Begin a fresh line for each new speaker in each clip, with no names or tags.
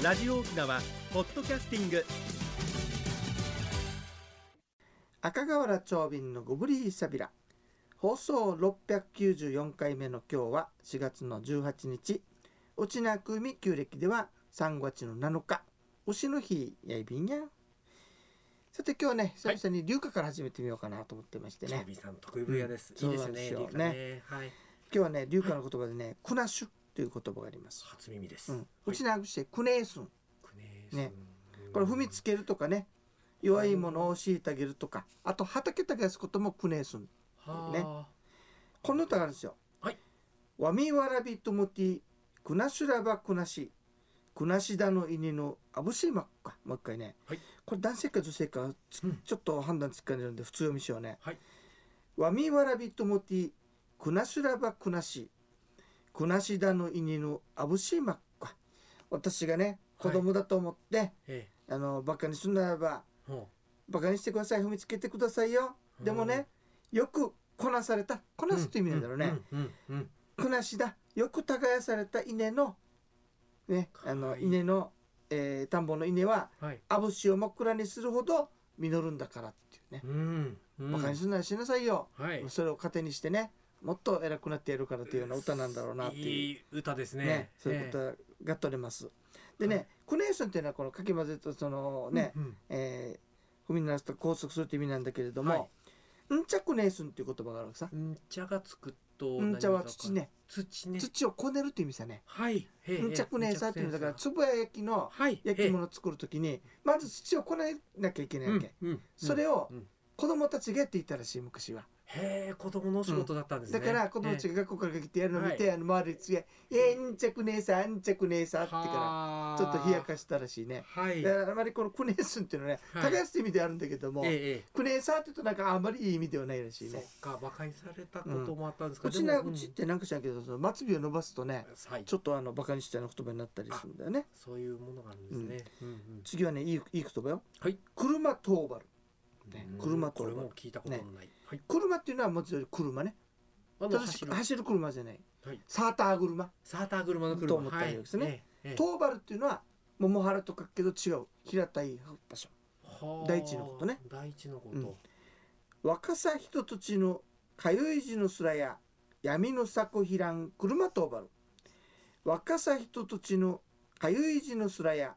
ラジオ沖縄ポッドキャスティング。
赤瓦長瓶のゴブリーサビラ放送694回目の今日は4月の18日。内なくみ旧暦では3月の7日。牛の日やいびんや。さて今日はね久々に龍華から始めてみようかなと思ってましてね、
チョビさん得意分野です。
うん
いいですね。はい。
今日はね龍華の言葉でね、クナシュという言葉があります、
初耳です。
うん、
は
うちなくしてクネースン
くね
ね
うん。
これ踏みつけるとかね。弱いものを虐げるとか。あと畑耕すこともクネースンね。
は
この歌があるんですよ。
はい。
ワミワラビトムティ、クナシュラバクナシ、クナシダの犬のアブシーマッか。もう一回ね。
はい。
これ男性か女性かちょっと判断つかねるんで普通読みしようね。
はい。
ワミワラビトムティ、クナシュラバクナシ、クナシダの犬のアブシーマッか。私がね、子供だと思って、
え
あのバカにするならばバカにしてください踏みつけてくださいよ。
う
でもね、よくこなされたこ
う
なすって意味なんだろうね。くなしだよく耕された稲のねあの
はい
稲の、えー田んぼの稲は。あぶしを真っ暗にするほど実るんだからっていうね、
うん。うん
バカにするならしなさいよ、
はい。
それを糧にしてねもっと偉くなってやるからっていうような歌なんだろうなっていう
いい歌です
ね
ね。
そういう歌が取れます。でね、
はい
クネーションっていうのはこのかき混ぜとそのね、
うん
えー踏み鳴らすと拘束するって意味なんだけれども、
はい
んちゃくねーすんっていう言葉があるわけさ。
うん茶がつくと。
んちゃは土ね。
土ね。
土をこねるって意味さね。
はい。へえ
んちゃくねーさっていうのだからつぶや焼きの
はい。
焼き物を作るときにまず土をこねなきゃいけないわけ、
うんうん
それを
うん
子供たちがやっていたらしい昔は、
へえ子供のお仕事だったんですね。
だから子供たち
が
が学校から来てやるのを見て、
は
あの周りで次は「えー、んちゃくねえさんちゃくねえさ」ってから
ら
ちょっと冷やかしたらしいね
はい。
だからあまりこのクネースンっていうのはね
はい
耕すって意味であるんだけども、
ええええ。
クネーサーって言うとなんかあんまりいい意味ではないらしい
そっ
ね
か馬鹿にされたこともあったんですか。
うちな
でも
うちってなんか知らんけどその末尾を伸ばすとね
うんはい。
ちょっとあのバカにしたような言葉になったりするんだよね
そういうものがあるんですね。うんうん
次はねいいいい言葉よ
はい。
車トーバルね
うん
車と
これも聞いたことのない。はい。
車っていうのはもちろん車ね。
あの
ただし
走る。
走る車じゃない。
はい。
サーター車。
サーター車の車。
と思ったわけですね。
はい。ええ。ええ
トーバルっていうのは桃原と書くけど違う。平たい場所
はあ。
大地のことね。
大地のこ
うん。
と。
若さひと土地のかゆい地のすらや闇の咲くひらん車トーバル。若さひと土地のかゆい地のすらや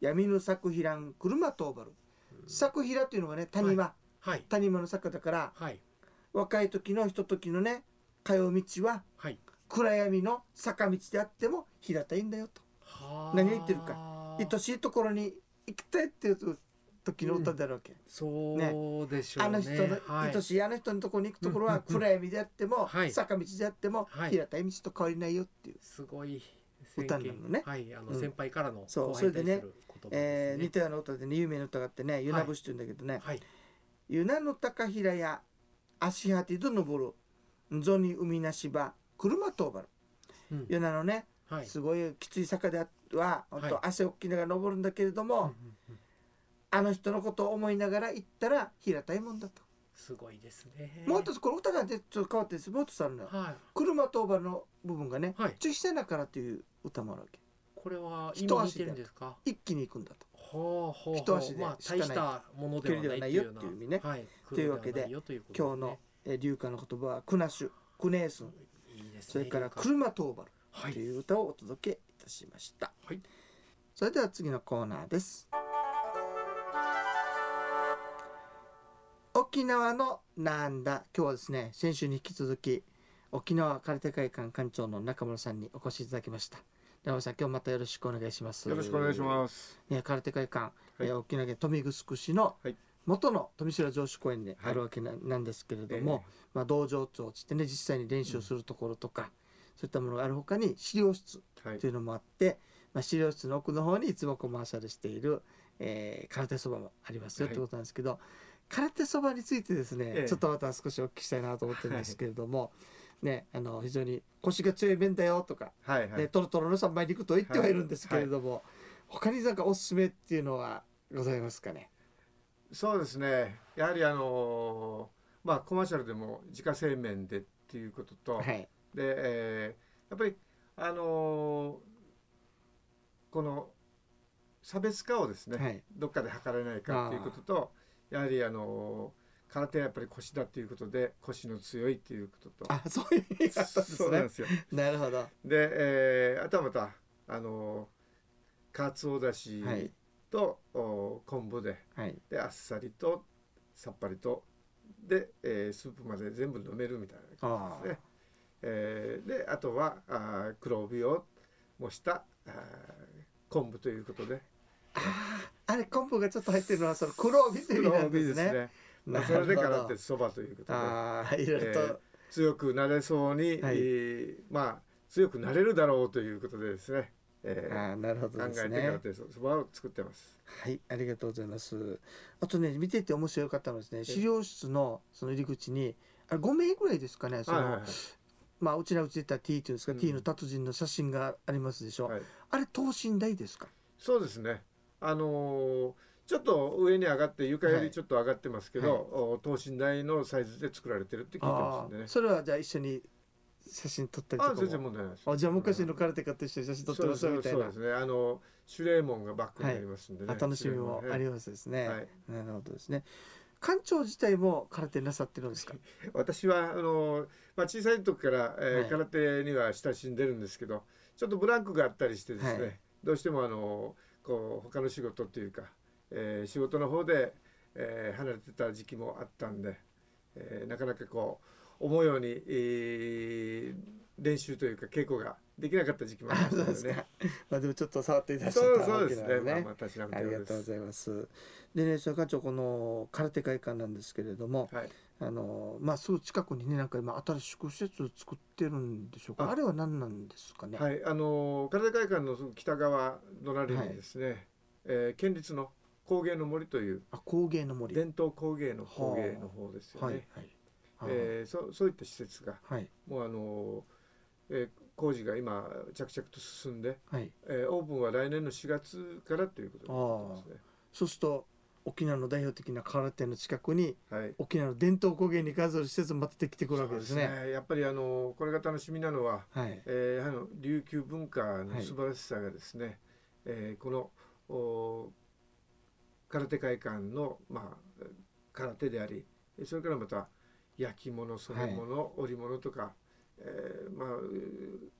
闇の咲くひらん車トーバル。咲くひらっていうのはね谷間、
はい。
谷間の坂だから
はい。
若い時のひとときのね通う道は
はい。
暗闇の坂道であっても平たいんだよと。
はあ。
何を言ってるか。愛しいところに行きたいっていう時の歌であるわけ、
そうでしょうね。
あの人の、
はい。
愛しいあの人のところに行くところは
うんうんうん
暗闇であっても、
はい。
坂道であっても、
はい。
平たい道と変わりないよっていう、
すごい
歌なのね。
はい、あの
うん。
先輩からの
そう。
後輩に対する言葉
えー似。たような歌でね有名な歌があってね「ゆな節」って言うんだけどね。
はい。
「ゆなの高平や足果てど登るんぞに海なしば車とばる」
うん
ゆなのね
はい。
すごいきつい坂では本当
はい
汗をかきながら登るんだけれども、
うんうんうん
あの人のことを思いながら行ったら平たいもんだと。
すごいですね。
もう一つこれ歌がねちょっと変わってですもう一つあるのよ。
はい。
車とばの部分がね
はい「
ちょしてなから」という歌もあるわけ。
これは
一足で
今似てるんですか？
一気に行くんだと。
ほうほうほう
一足で
まあ
しかない
大したものではないよ
っていう意味ね
はい。
というわけで今日のえー流歌の言葉は「クナシュ」「クネースン」
いいね。
それから「
龍華
車とばる」
はい
という歌をお届けいたしました。
はい。
それでは次のコーナーです。沖縄のなんだ今日はですね先週に引き続き沖縄空手会館館長の中村さんにお越しいただきました中村さん今日またよろしくお願いします。
よろしくお願いします。
ね、空手会館、
はい。
えー沖縄県豊見城市の
はい。
元の富城城址公園であるわけな,、なんですけれども、まあ、道場長つってね実際に練習するところとか、そういったものがあるほかに資料室
はい。
というのもあって、まあ、資料室の奥の方にいつもコマーシャルしている、えー空手そばもありますよ
はい。
ってことなんですけど、空手そばについてですね、
ええ。
ちょっとまた少しお聞きしたいなと思ってるんですけれども、ね、あの非常に腰が強い麺だよとか、で
はいはい。
トロトロの三枚肉と言ってはいるんですけれども、他になんかおすすめっていうのはございますかね？
そうですね。やはりあのーまあコマーシャルでも自家製麺でっていうことと、
はい、
で、えーやっぱりあのーこの差別化をですね、
はい
どっかで測れないかっていうこととやはりあの空手はやっぱり腰だっていうことで腰の強いっていうことと。
あそういう意味があったんですね。
そうなんですよ。
なるほど。
で、えーあとはまたあのかつおだし
はい。
と、お昆布で
はい。
であっさりとさっぱりとで、えースープまで全部飲めるみたいな
あ
感じですね。えーであとはあー黒帯を模したあー昆布ということで。
ああれ昆布がちょっと入ってるのはその黒帯という意味なんですね。
まあそれでからってそばということで
ああいろいろと、
えー強くなれそうに、
はい
えーまあ強くなれるだろうということでですね、えー
なるほど
考えてから
ね。
ってそそばを作ってます。
はいありがとうございます。あとね見てて面白かったのはですね資料室のその入り口にあれ5名ぐらいですかねその、
はいはいはい
まあうちらうちで言ったら T っていうんですか、
うん
T の達人の写真がありますでしょ。
はい
あれ等身大ですか？
そうですね。あのーちょっと上に上がって床よりちょっと上がってますけど、等身大のサイズで作られてるって聞いてますんでね。
ああ。それはじゃあ一緒に写真撮ったりとか
全然問題ないです。
あじゃあ昔の空手家と一緒に写真撮ってますよみたいな。
そうですね。あの守礼門がバックになりますんでね。
あ楽しみもあり
ま
ますですね、
はい。
なるほどですね。館長自体も空手なさってるんですか？
す。私はあのまあ小さい時から、えー
はい。
空手には親しんでるんですけど、ちょっとブランクがあったりしてですね、
はい。
どうしてもあのこう他の仕事っていうか、えー仕事の方で、えー離れてた時期もあったんで、えーなかなかこう思うように、えー練習というか稽古ができなかった時期もありましたね。
まあでもちょっと触っていただいたわ
ですね。
けなのでね
まあまあ。
りがとうございますでねそれ館長この空手会館なんですけれども
はい。
あのまあすぐ近くにねなんか今新しく施設を作ってるんでしょうかあ
あ
れは何なんですかね
はい、あの空手会館のすぐ北側隣にですね、えー県立の工芸の森という
あ工芸の森。
伝統工芸の工芸の方ですよね。
はいはい。
えーそそういった施設が
はい。
もうあのーえー工事が今着々と進んで、
はい。
えーオープンは来年の4月からということになってますね。
そうすると沖縄の代表的な空手の近くに
はい。
沖縄の伝統工芸に関する施設もまたできてくるわけですね。
そうやっぱりあのーこれが楽しみなのは、
はい。
えーやはり琉球文化の素晴らしさがですね、えーこのお空手会館の、まあ、空手でありそれからまた焼き物染め物、織物とか、えーまあう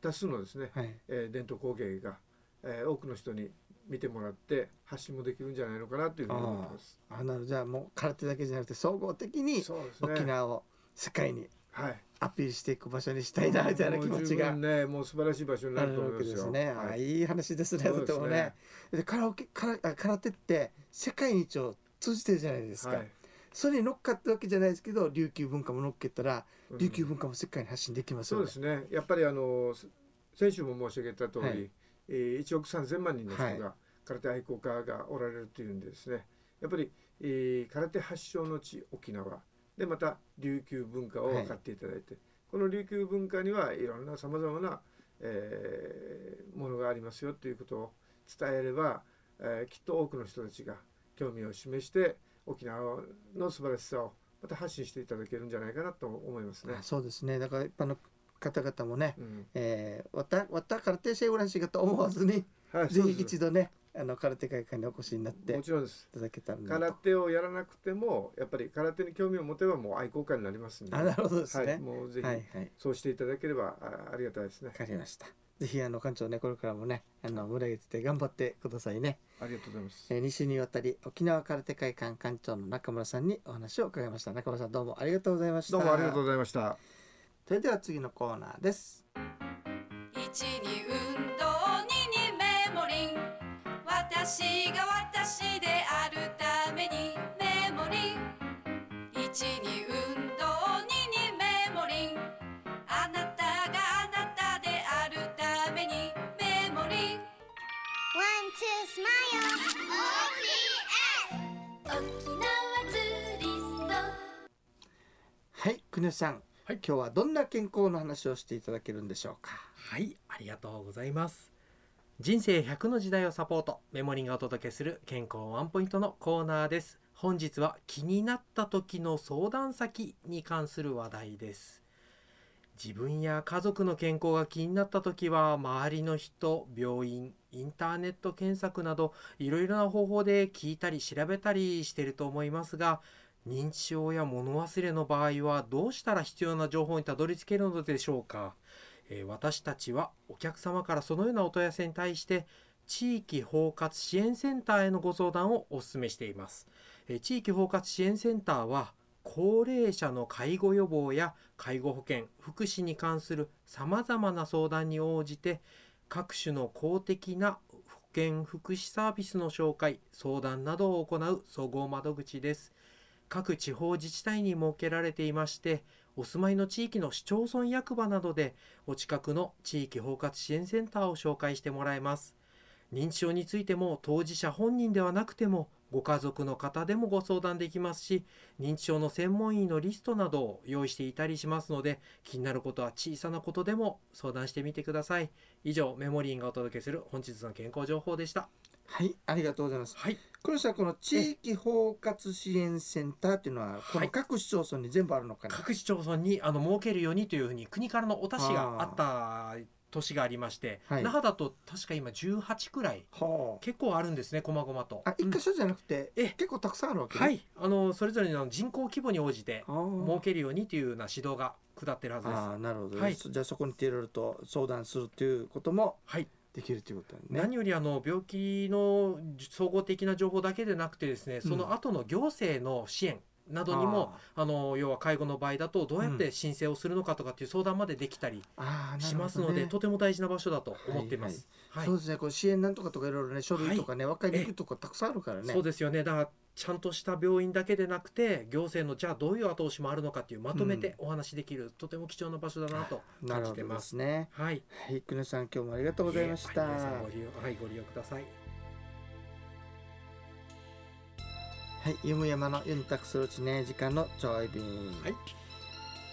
多数のですね、
はい。
えー伝統工芸が、えー多くの人に見てもらって発信もできるんじゃないのかなというふうに思ってます。
あなるじゃあもう空手だけじゃなくて総合的に沖縄を世界に
はい、
アピールしていく場所にしたいなみたいな気持ちが
ねもう素晴らしい場所にな
ある
と思いまよ。
けですすね。あ
はい
いい話ですね。とてもね。でカラオケカラあ空手って世界一を通じてるじゃないですか。
はい
それに乗っかったわけじゃないですけど、琉球文化も乗っけたら、
うん
琉球文化も世界に発信できますよね。
そうですね。やっぱりあのす先週も申し上げた通り、
はい
えー1億3000万人の人
はい
が空手愛好家がおられるというんでですね。やっぱり、えー空手発祥の地沖縄でまた琉球文化を分かっていただいて、この琉球文化にはいろんなさまざまな、えーものがありますよということを伝えれば、えーきっと多くの人たちが興味を示して沖縄の素晴らしさをまた発信していただけるんじゃないかなと思いますね
あ。そうですね。だから一般の方々もね、
うん
えー、わたわた空手シェウランシがと思わずに、
はい、
ぜひ一度ね、あの空手会館にお越しになってい
もちろんです。
ただけたらな
空
と。
手をやらなくてもやっぱり空手に興味を持てばもう愛好家になりますんで、
あ、なるほどです
はい、
ね。
もうぜひ
はいはい。
そうしていただければあありがたいですね
わ。かりました。ぜひあの館長ねこれからもねあの盛り上げてて頑張ってくださいね。
ありがとうございます。
えー、2週にわたり沖縄空手会館館長の中村さんにお話を伺いました。中村さんどうもありがとうございました。
どうもありがとうございました。
それでは次のコーナーです。
一二
はい、国吉さん、
はい。
今日はどんな健康の話をしていただけるんでしょうか？
はいありがとうございます。人生100の時代をサポートメモリーがお届けする健康ワンポイントのコーナーです。本日は気になった時の相談先に関する話題です。自分や家族の健康が気になった時は周りの人病院インターネット検索などいろいろな方法で聞いたり調べたりしてると思いますが認知症や物忘れの場合はどうしたら必要な情報にたどり着けるのでしょうか、えー私たちはお客様からそのようなお問い合わせに対して地域包括支援センターへのご相談をお勧めしています、えー地域包括支援センターは高齢者の介護予防や介護保険福祉に関するさまざまな相談に応じて各種の公的な保健福祉サービスの紹介相談などを行う総合窓口です。各地方自治体に設けられていましてお住まいの地域の市町村役場などでお近くの地域包括支援センターを紹介してもらえます。認知症についても当事者本人ではなくてもご家族の方でもご相談できますし認知症の専門医のリストなどを用意していたりしますので気になることは小さなことでも相談してみてください。以上メモリーがお届けする本日の健康情報でした。
はいありがとうございます。
はい。
これさこの地域包括支援センターっていうのはこの各市町村に全部あるのかな、
各市町村にあの設けるようにというふうに国からのお達しがあった年がありまして、
はい。
那覇だと確か今18くらい
は
結構あるんですね細々と。
ああ一箇所じゃなくて、
え
結構たくさんあるわけ？ね、
はい。あのそれぞれの人口規模に応じて設けるようにというような指導が下ってるはずです。
あーなるほど、
はい。
そじゃあそこにいろいろと相談するっていうことも
はい
できるということだね。
何よりあの病気の総合的な情報だけでなくてですねその後の行政の支援などにも、あの要は介護の場合だとどうやって申請をするのかとかっていう相談までできたりしますので、とても大事な場所だと思っています。はい
そうですね。こう支援なんとかとかいろいろね書類とかね、分かりにくいとこたくさんあるからね。
そうですよね。だからちゃんとした病院だけでなくて行政のじゃあどういう後押しもあるのかっていうまとめてお話しできる、とても貴重な場所だなと感じてま。
です。すね
はい、
はい。久根さん今日もありがとうございました、
はいご利用ください。
はい、ゆむやまのユンタクスロチね時間のちょい便。
はい。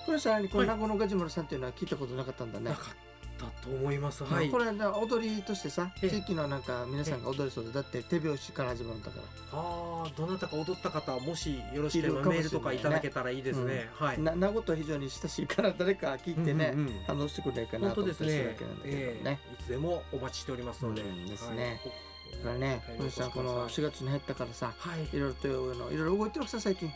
これさ、こ
はい
の名護のガジムラさんっていうのは聞いたことなかったんだね
な。かったと思います。はい。
これな踊りとしてさ、
ええ
地域のなんか皆さんが踊りそうで、だって手拍子から始まるんだから。
ああどなたか踊った方もしよろしければメールとかいただけたらいいですね。はい。
な名護と非常に親しいから誰か聞いてね、反応してくれないかな
本
と思ったりするわけなんだけど
え
ね。
えいつでもお待ちしておりますので。
うんですね
はい
だからね、
はい
久根さんこの4月に入ったからさ、
はい。
いろいろといろいろ動いてるさ最近。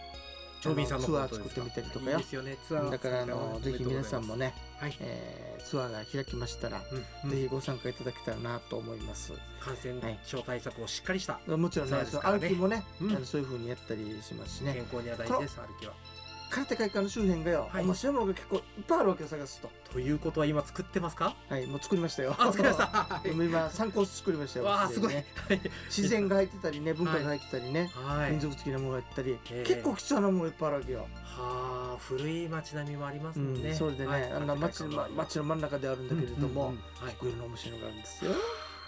長瓶さんの
ツアー作ってみたりとかよ
いいですよね。ツアー。
だからあのぜひ皆さんもね、
はい。
えーツアーが開きましたら、
うん
ぜひご参加いただけたらなと思います。
感染症対策もしっかりした
もちろんね、
ね
歩きもね、
うん
あのそういう風にやったりしますしね。
健康には大事です歩きは。
空手会館の周辺がよ、
はい
面白いものが結構いっぱいあるわけよ探すと。
ということは今作ってますか？
はい、もう作りましたよ。
あ作りました。
今参考作りましたよ。
わあすごい。
ね
はい
自然が入ってたりね、文化が入ってたりね、
はい。
民族的なものが入ったり、
ええ
結構貴重なものがいっぱいあるわけよ。
はあ古い街並みもあります
う
もんね。
ん、それでね、
はい
あんな街のま街の真ん中であるんだけれども、
うんうんうんはい
結構いろんな面白いのがあるんですよ。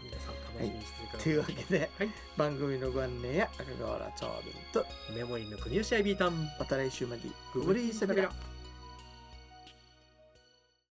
皆さん楽しみにしてください。
というわけで、
はい
番組のご案内や赤瓦長瓶と
メモリーの国吉アイビータン。
また来週までご無理さびら。
ら。